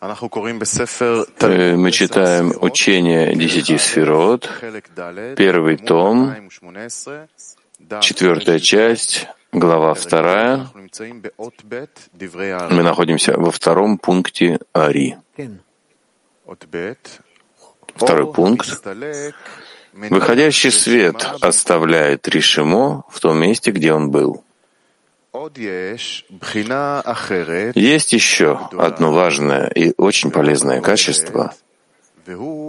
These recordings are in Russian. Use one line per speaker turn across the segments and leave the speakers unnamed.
Э, мы читаем учение десяти сферот, первый том, четвертая часть, глава вторая. Мы находимся во втором пункте Ари. Второй пункт. Выходящий свет оставляет Ришимо в том месте, где он был. Есть еще одно важное и очень полезное качество,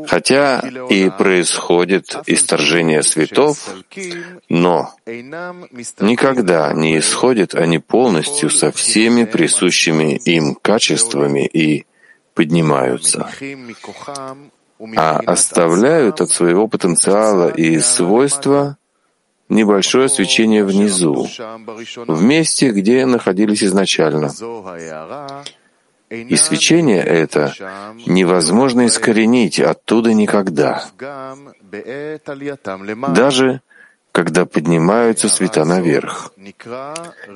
хотя и происходит исторжение светов, но никогда не исходят они полностью со всеми присущими им качествами и поднимаются, а оставляют от своего потенциала и свойства небольшое свечение внизу, в месте, где находились изначально. И свечение это невозможно искоренить оттуда никогда, даже когда поднимаются света наверх.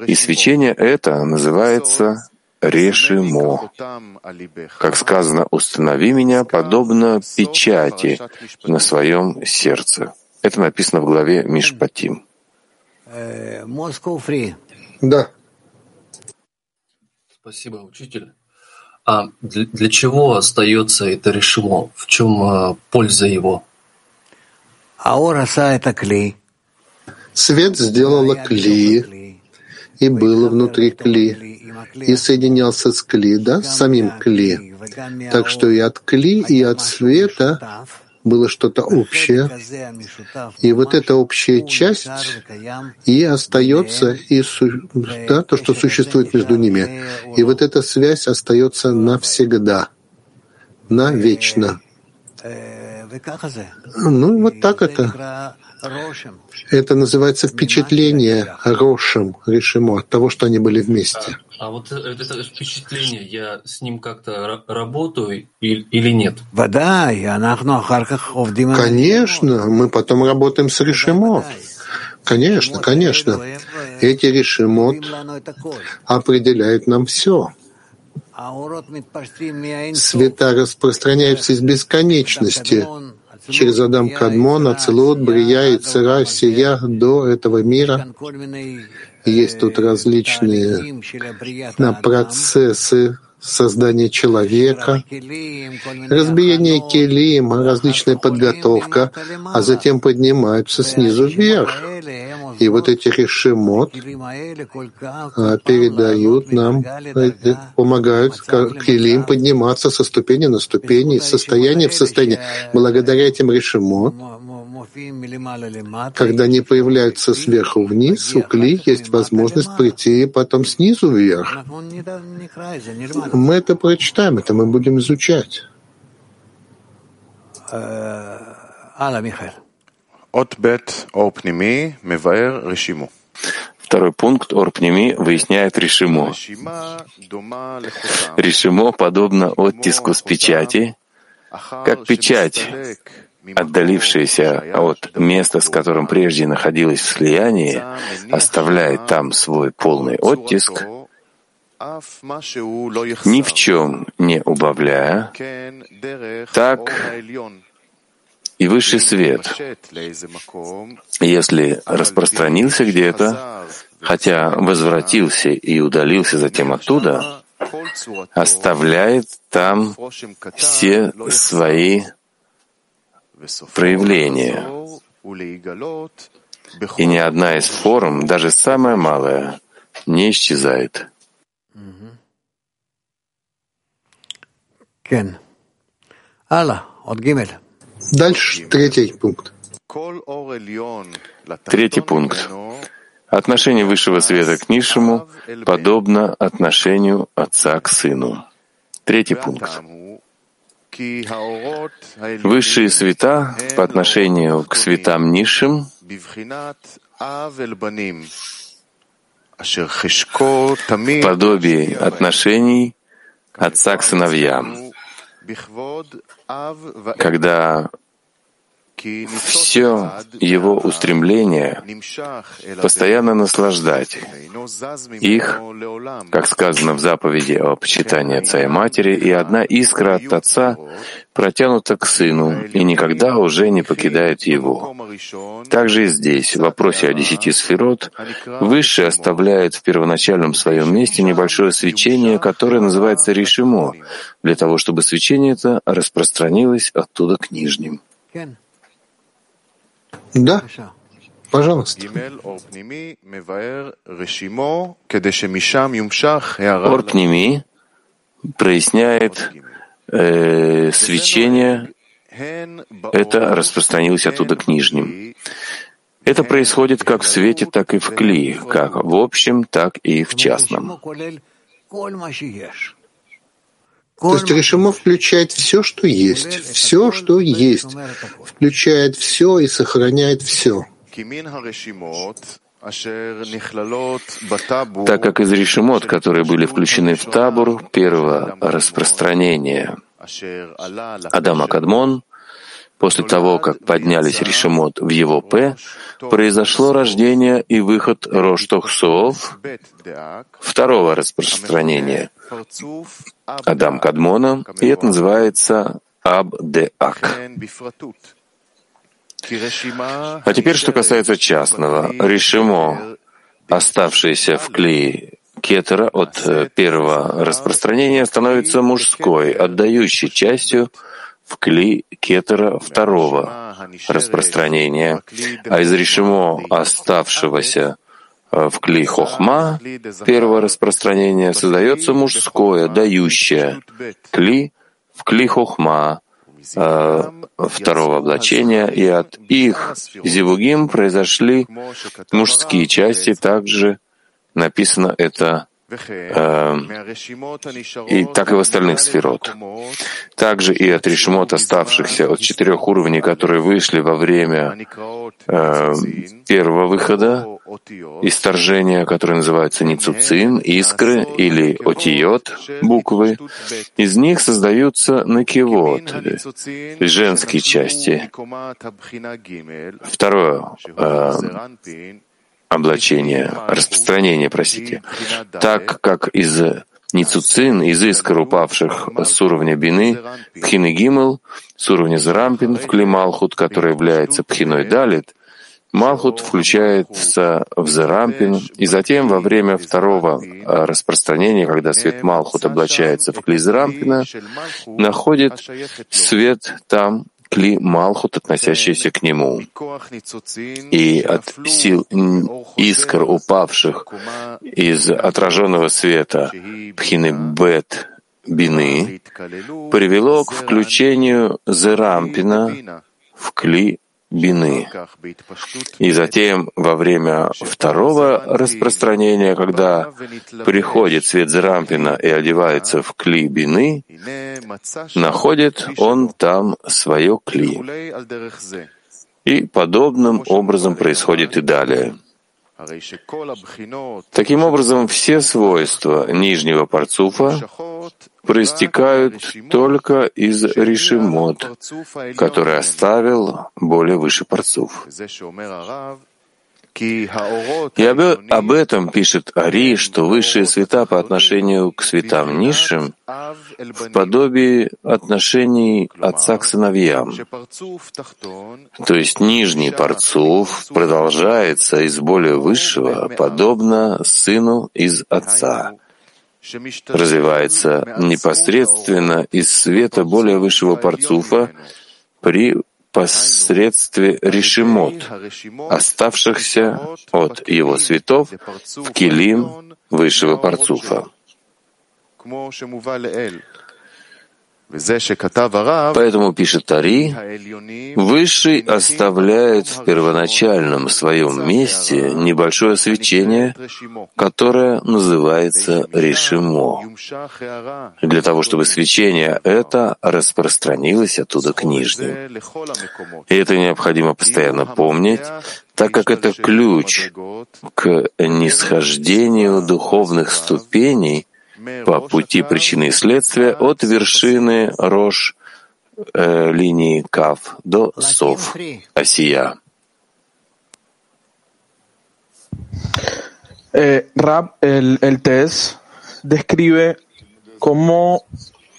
И свечение это называется решимо. Как сказано, установи меня подобно печати на своем сердце. Это написано в главе Мишпатим.
Да.
Спасибо, учитель. А для, для чего остается это решимо? В чем а, польза его?
Свет сделала кли, и было внутри кли, и соединялся с кли, да, с самим кли. Так что и от кли, и от света было что-то общее, и вот эта общая часть и остается, и да, то, что существует между ними. И вот эта связь остается навсегда, навечно. Ну, вот так это. Это называется впечатление Рошем, Решимо, от того, что они были вместе.
А вот э, это впечатление, я с ним как-то работаю или нет?
Конечно, мы потом работаем с решимот. Конечно, конечно. Эти решимот определяют нам все. Света распространяются из бесконечности через Адам Кадмон, Ацелут, Брия и Цера, Сия до этого мира. Есть тут различные процессы создания человека, разбиение келим, различная подготовка, а затем поднимаются снизу вверх. И вот эти решимот а, передают нам, э, помогают келим подниматься со ступени на ступени, из состояния в состояние. Благодаря этим решимот когда они появляются сверху вниз, у Кли есть возможность прийти потом снизу вверх. Мы это прочитаем, это мы будем изучать.
Второй пункт Орпними выясняет Ришимо. Ришимо подобно оттиску с печати, как печать отдалившаяся от места, с которым прежде находилась в слиянии, оставляет там свой полный оттиск, ни в чем не убавляя, так и высший свет, если распространился где-то, хотя возвратился и удалился затем оттуда, оставляет там все свои проявления. И ни одна из форм, даже самая малая, не исчезает.
Дальше третий пункт.
Третий пункт. Отношение высшего света к низшему подобно отношению отца к сыну. Третий пункт. Высшие света по отношению к светам низшим подобие отношений отца к сыновьям, когда все его устремление постоянно наслаждать их, как сказано в заповеди о почитании отца и матери, и одна искра от отца протянута к сыну и никогда уже не покидает его. Также и здесь, в вопросе о десяти сферот, Высший оставляет в первоначальном своем месте небольшое свечение, которое называется решимо, для того, чтобы свечение это распространилось оттуда к нижним.
Да, пожалуйста.
Орпними проясняет э, свечение, это распространилось оттуда к нижним. Это происходит как в свете, так и в кли, как в общем, так и в частном.
То есть решимо включает все, что есть, все, что есть, включает все и сохраняет все.
Так как из решимот, которые были включены в табур первого распространения. Адама Кадмон, после того, как поднялись решимот в его П, произошло рождение и выход Роштохсов второго распространения Адам Кадмона, и это называется Абдеак. А теперь, что касается частного. Решимо, оставшееся в клее кетера от э, первого распространения, становится мужской, отдающей частью в кли кетера второго распространения, а из решимо оставшегося в кли хохма. Первого распространения создается мужское, дающее кли в кли хохма э, второго облачения, и от их зивугим произошли мужские части, также написано это э, и так и в остальных сферот. Также и от решимот, оставшихся от четырех уровней, которые вышли во время э, первого выхода, исторжения, которое называется ницуцин, искры или отиот, буквы, из них создаются накивот, женские части. Второе э, облачение, распространение, простите, так как из Ницуцин, из искр, упавших с уровня Бины, Пхины Гимел, с уровня Зарампин в Клималхут, который является Пхиной Далит, Малхут включается в Зарампин, и затем во время второго распространения, когда свет Малхут облачается в Кли Зарампина, находит свет там, Кли Малхут, относящийся к нему. И от сил искр, упавших из отраженного света Пхины Бет Бины, привело к включению Зерампина в Кли бины. И затем во время второго распространения, когда приходит свет Зерампина и одевается в кли бины, находит он там свое кли. И подобным образом происходит и далее. Таким образом, все свойства нижнего парцуфа проистекают только из решимот, который оставил более выше парцуф. И об, этом пишет Ари, что высшие света по отношению к светам низшим в подобии отношений отца к сыновьям. То есть нижний парцув продолжается из более высшего, подобно сыну из отца развивается непосредственно из света более высшего парцуфа при посредстве решимот, оставшихся от его светов в килим высшего парцуфа. Поэтому, пишет Тари, Высший оставляет в первоначальном своем месте небольшое свечение, которое называется решимо, для того, чтобы свечение это распространилось оттуда к нижним. И это необходимо постоянно помнить, так как это ключ к нисхождению духовных ступеней по пути причины и следствия от вершины Рош э, линии Кав до Сов, Осия.
Eh, Rab, el, el test describe cómo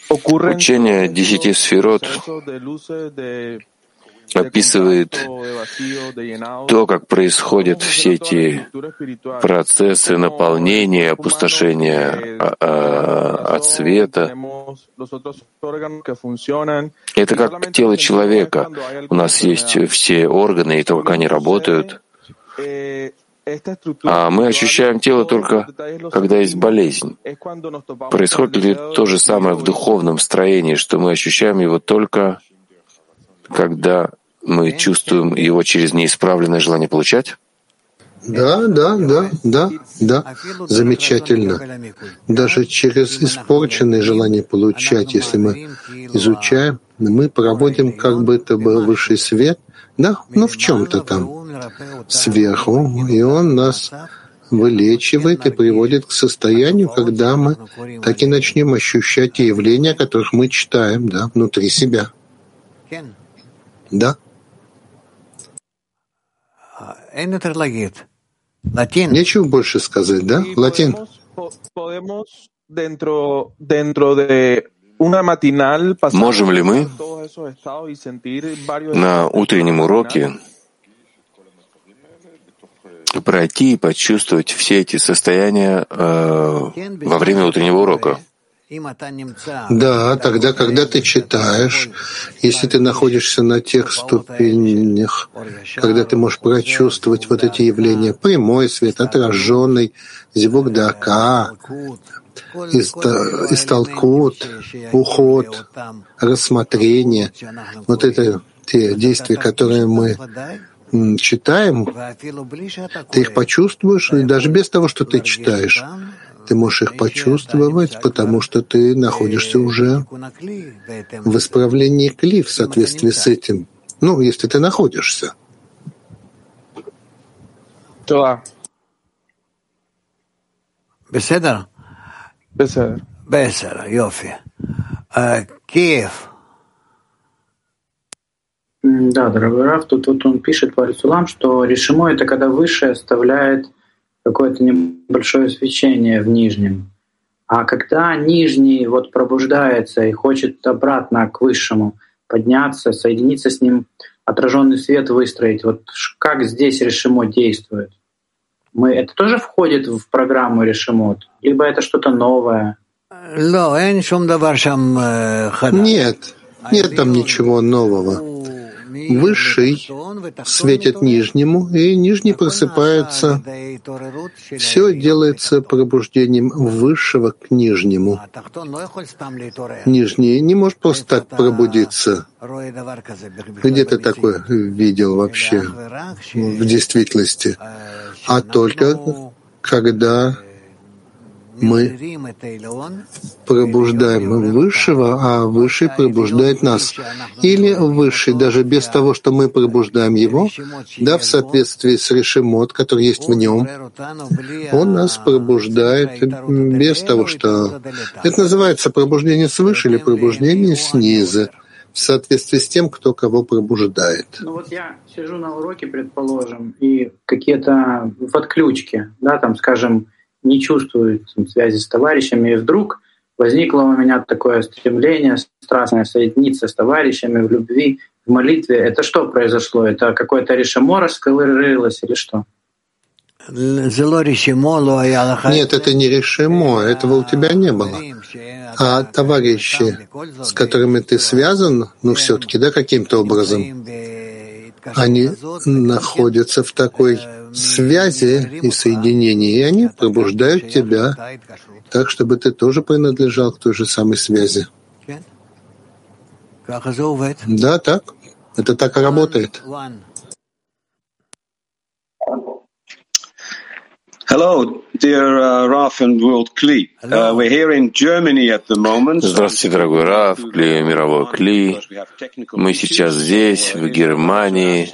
Учение десяти сферот описывает то, как происходят все эти процессы наполнения, опустошения а, а, от света. Это как тело человека. У нас есть все органы, и то, как они работают. А мы ощущаем тело только, когда есть болезнь. Происходит ли то же самое в духовном строении, что мы ощущаем его только, когда мы чувствуем его через неисправленное желание получать?
Да, да, да, да, да. Замечательно. Даже через испорченное желание получать, если мы изучаем, мы проводим как бы это был высший свет, да, ну в чем-то там, сверху, и он нас вылечивает и приводит к состоянию, когда мы так и начнем ощущать явления, о которых мы читаем, да, внутри себя. Да. Нечего больше сказать, да? Латин.
Можем ли мы на утреннем уроке пройти и почувствовать все эти состояния э, во время утреннего урока?
Да, тогда, когда ты читаешь, если ты находишься на тех ступенях, когда ты можешь прочувствовать вот эти явления, прямой свет, отраженный, звук дака, истолкут, уход, рассмотрение, вот это те действия, которые мы читаем, ты их почувствуешь, даже без того, что ты читаешь, ты можешь их почувствовать, потому что ты находишься уже в исправлении кли в соответствии с этим. Ну, если ты находишься.
Да.
Беседа?
Беседа.
Беседа, Йофи. Э, Киев.
Да, дорогой Раф, тут вот он пишет по Арисулам, что решимо это когда Высшее оставляет какое-то небольшое свечение в нижнем. А когда нижний вот пробуждается и хочет обратно к высшему подняться, соединиться с ним, отраженный свет выстроить, вот как здесь решимо действует? Мы, это тоже входит в программу решимот? Либо это что-то новое?
Нет, нет там ничего нового. Высший светит нижнему, и нижний просыпается. Все делается пробуждением высшего к нижнему. Нижний не может просто так пробудиться. Где ты такое видел вообще в действительности? А только когда мы пробуждаем Высшего, а Высший пробуждает нас. Или Высший, даже без того, что мы пробуждаем Его, да, в соответствии с решимот, который есть в нем, Он нас пробуждает без того, что... Это называется пробуждение свыше или пробуждение снизу в соответствии с тем, кто кого пробуждает.
Ну вот я сижу на уроке, предположим, и какие-то в отключке, да, там, скажем, не чувствую там, связи с товарищами, и вдруг возникло у меня такое стремление страстное соединиться с товарищами в любви, в молитве. Это что произошло? Это какое-то решемо раскрылось или что?
Нет, это не решимо, этого у тебя не было. А товарищи, с которыми ты связан, ну все-таки, да, каким-то образом, они находятся в такой связи и соединении, и они пробуждают тебя так, чтобы ты тоже принадлежал к той же самой связи. Да, так. Это так и работает.
Hello, dear uh, Raf and World Kli. Uh, we're here in Germany at the moment.
Здравствуйте, дорогой Раф, Кли, мировой Кли. Мы сейчас здесь, в Германии.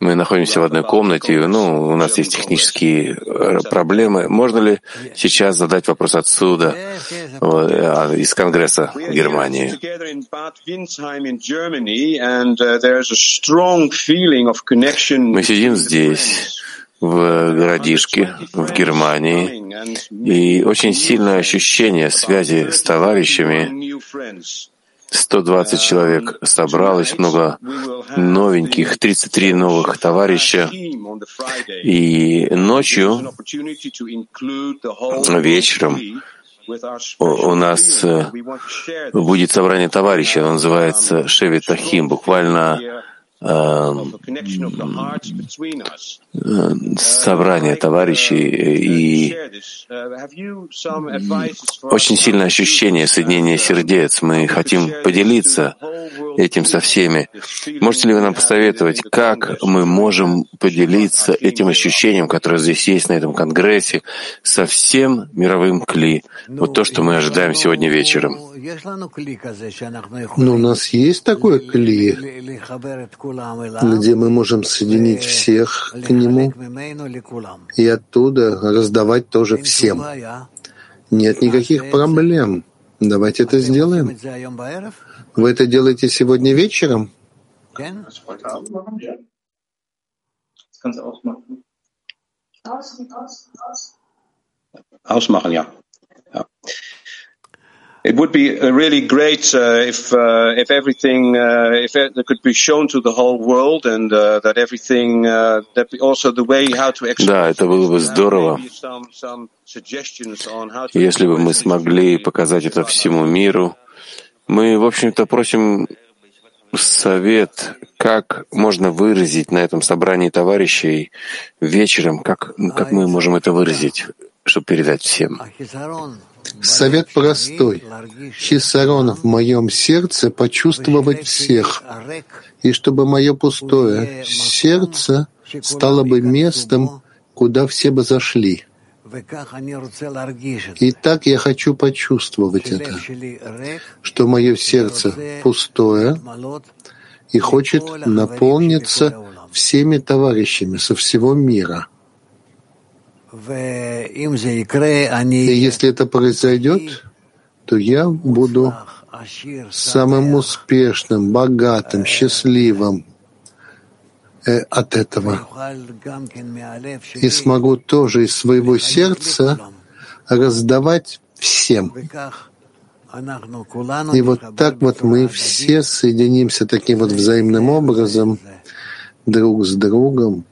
Мы находимся в одной комнате, ну, у нас есть технические э, проблемы. Можно ли сейчас задать вопрос отсюда, э, из Конгресса Германии? Мы сидим здесь, в городишке, в Германии, и очень сильное ощущение связи с товарищами 120 человек собралось, много новеньких, 33 новых товарища. И ночью, вечером, у нас э, будет собрание товарищей, оно называется Шевит Тахим, буквально собрание товарищей и очень сильное ощущение соединения сердец. Мы хотим поделиться этим со всеми. Можете ли вы нам посоветовать, как мы можем поделиться этим ощущением, которое здесь есть на этом конгрессе, со всем мировым кли? Вот то, что мы ожидаем сегодня вечером.
Но у нас есть такое кли, где мы можем соединить всех к нему и оттуда раздавать тоже всем. Нет никаких проблем. Давайте это сделаем. Вы это делаете сегодня вечером?
Ausmachen, ja. ja. It would be really great uh, if uh, if everything uh, if it could be shown to the whole world and uh, that everything uh, that also the way how to
Да, это было бы здорово, если бы мы смогли показать это всему миру. Мы, в общем-то, просим совет, как можно выразить на этом собрании товарищей вечером, как, как мы можем это выразить, чтобы передать всем.
Совет простой. Хисарон в моем сердце почувствовать всех, и чтобы мое пустое сердце стало бы местом, куда все бы зашли. И так я хочу почувствовать это, что мое сердце пустое и хочет наполниться всеми товарищами со всего мира — и если это произойдет, то я буду самым успешным, богатым, счастливым. э, от этого. И смогу тоже из своего сердца раздавать всем. И вот так вот мы все соединимся таким вот взаимным образом друг с другом,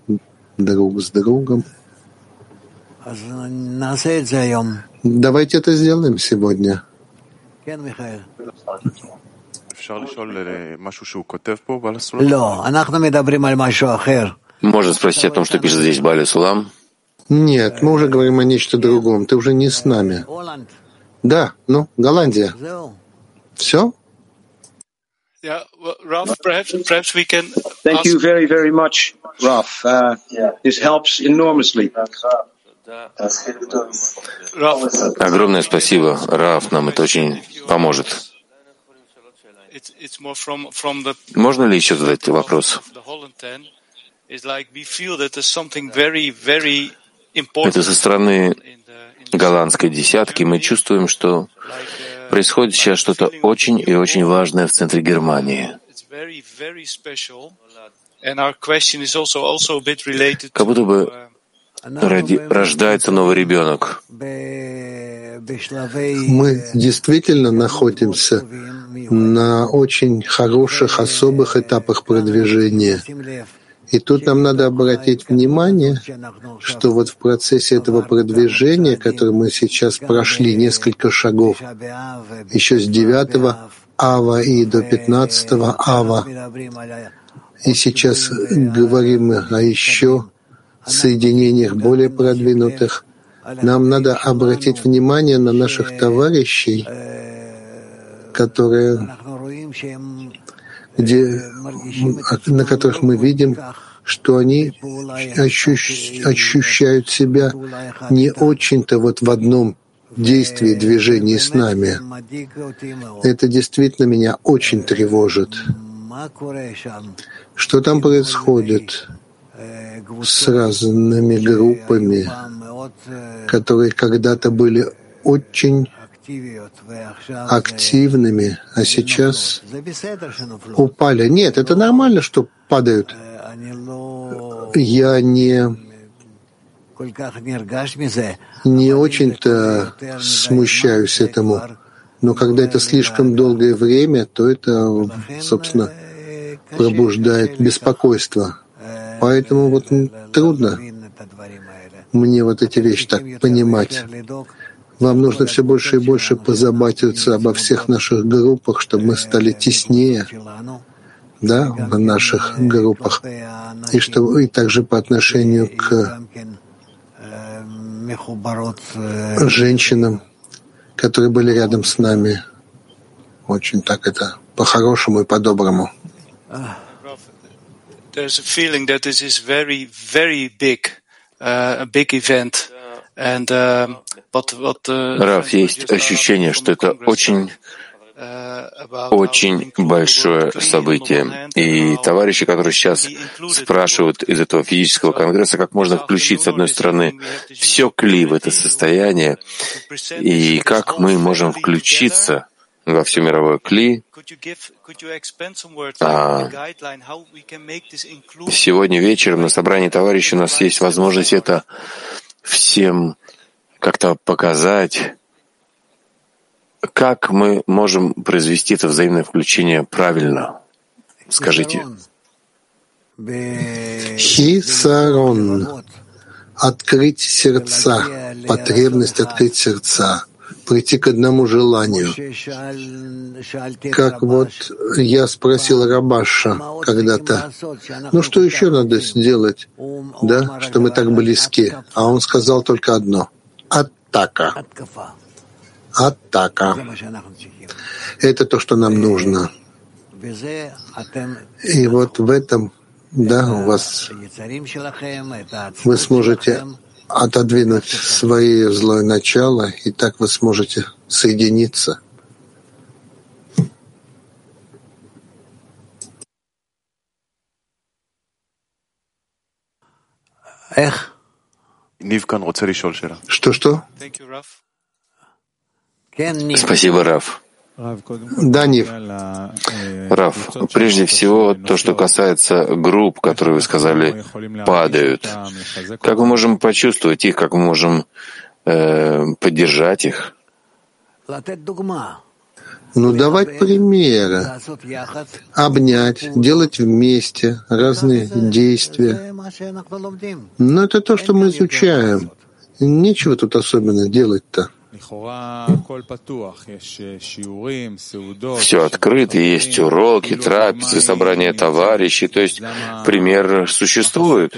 друг с другом. Давайте это сделаем сегодня.
Можно спросить о том, что пишет здесь Бали Сулам?
Нет, мы уже говорим о нечто другом. Ты уже не с нами. Да, ну, Голландия. Все?
Yeah, well, Ralph, perhaps, perhaps we can.
Thank you very, very much, Ralph. Uh, this helps enormously.
Огромное спасибо, Раф, нам это очень поможет. Можно ли еще задать вопрос? Это со стороны голландской десятки мы чувствуем, что происходит сейчас что-то очень и очень важное в центре Германии. Как будто бы ради, рождается новый ребенок.
Мы действительно находимся на очень хороших, особых этапах продвижения. И тут нам надо обратить внимание, что вот в процессе этого продвижения, который мы сейчас прошли несколько шагов, еще с 9 ава и до 15 ава, и сейчас говорим о еще соединениях более продвинутых. Нам надо обратить внимание на наших товарищей, которые, где, на которых мы видим, что они ощущают себя не очень-то вот в одном действии, движении с нами. Это действительно меня очень тревожит. Что там происходит? С разными группами, которые когда-то были очень активными, а сейчас упали. Нет, это нормально, что падают. Я не, не очень-то смущаюсь этому. Но когда это слишком долгое время, то это, собственно, пробуждает беспокойство. Поэтому вот трудно мне вот эти вещи так понимать. Вам нужно все больше и больше позаботиться обо всех наших группах, чтобы мы стали теснее, да, в наших группах, и что и также по отношению к женщинам, которые были рядом с нами. Очень так это по-хорошему и по-доброму.
There's a feeling that this is very, very big, uh, a big event. And, uh, what, what, uh,
Раф, есть ощущение, что это очень очень большое событие. И товарищи, которые сейчас спрашивают из этого физического конгресса, как можно включить, с одной стороны, все кли в это состояние, и как мы можем включиться во все мировое кли. А сегодня вечером на собрании товарищей у нас есть возможность это всем как-то показать, как мы можем произвести это взаимное включение правильно? Скажите.
Хисарон. Открыть сердца, потребность открыть сердца, прийти к одному желанию. Как вот я спросил Рабаша когда-то, ну что еще надо сделать, да, что мы так близки? А он сказал только одно — атака атака. Это то, что нам нужно. И вот в этом, да, у вас вы сможете отодвинуть свое злое начало, и так вы сможете соединиться. Что-что?
Спасибо, Раф.
Да, Нив.
Раф, прежде всего, то, что касается групп, которые, вы сказали, падают. Как мы можем почувствовать их, как мы можем э, поддержать их?
Ну, давать примеры, обнять, делать вместе разные действия. Но это то, что мы изучаем. Нечего тут особенно делать-то.
Все открыто, есть уроки, трапезы, собрания товарищей, то есть пример существует.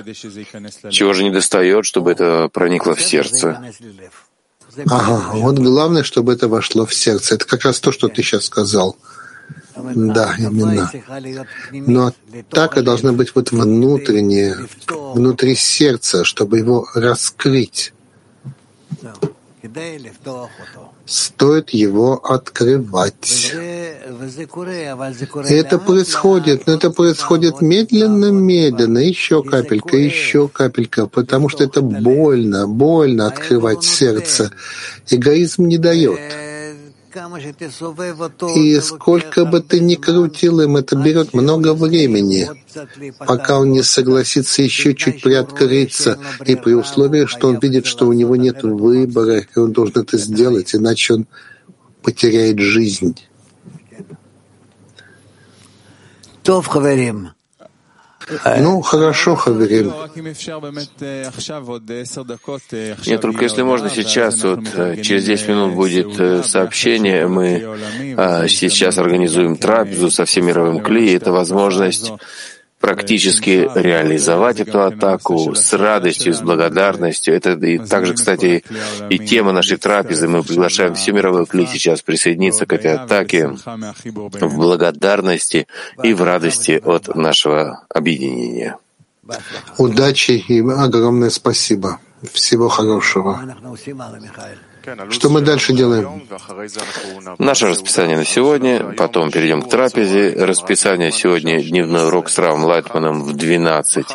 Чего же не достает, чтобы это проникло в сердце?
Ага, вот главное, чтобы это вошло в сердце. Это как раз то, что ты сейчас сказал. Да, именно. Но атака должна быть вот внутренняя, внутри сердца, чтобы его раскрыть. Стоит его открывать. Это происходит, но это происходит медленно-медленно, еще капелька, еще капелька, потому что это больно, больно открывать сердце. Эгоизм не дает. И сколько бы ты ни крутил им, это берет много времени, пока он не согласится еще чуть приоткрыться, и при условии, что он видит, что у него нет выбора, и он должен это сделать, иначе он потеряет жизнь. Ну, хорошо, Хаверим.
Нет, только если можно сейчас, вот через 10 минут будет сообщение, мы а, сейчас организуем трапезу со всем мировым кли, это возможность практически реализовать эту атаку с радостью, с благодарностью. Это и также, кстати, и тема нашей трапезы. Мы приглашаем всю мировую кли сейчас присоединиться к этой атаке в благодарности и в радости от нашего объединения.
Удачи и огромное спасибо. Всего хорошего. Что мы дальше делаем?
Наше расписание на сегодня, потом перейдем к трапезе. Расписание сегодня — дневной урок с Равом Лайтманом в 12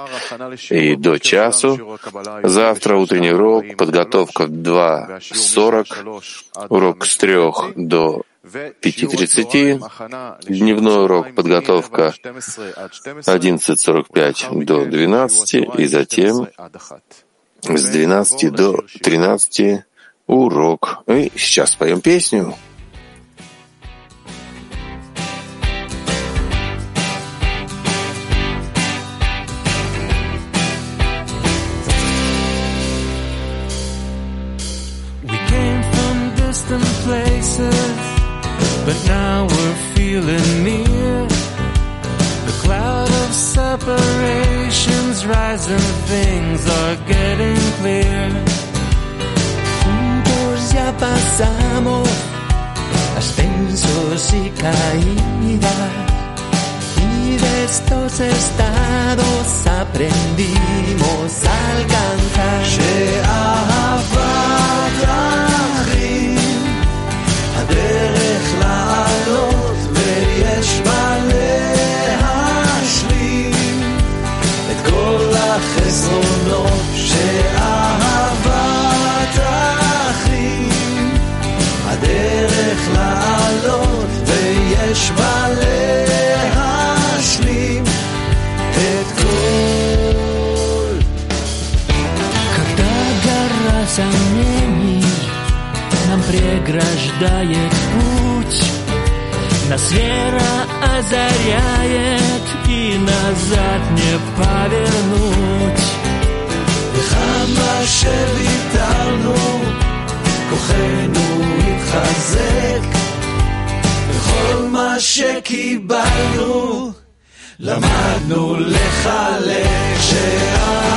и до часу. Завтра утренний урок, подготовка в 2.40, урок с 3 до 5.30, дневной урок, подготовка 11.45 до 12 и затем с 12 до 13 урок. И сейчас поем песню.
But now we're feeling near. The cloud of separations rising, things are getting clear.
Pasamos ascensos y caídas. Y de estos estados aprendimos a alcanzar. שקיבלנו, למדנו לחלק, שאהבת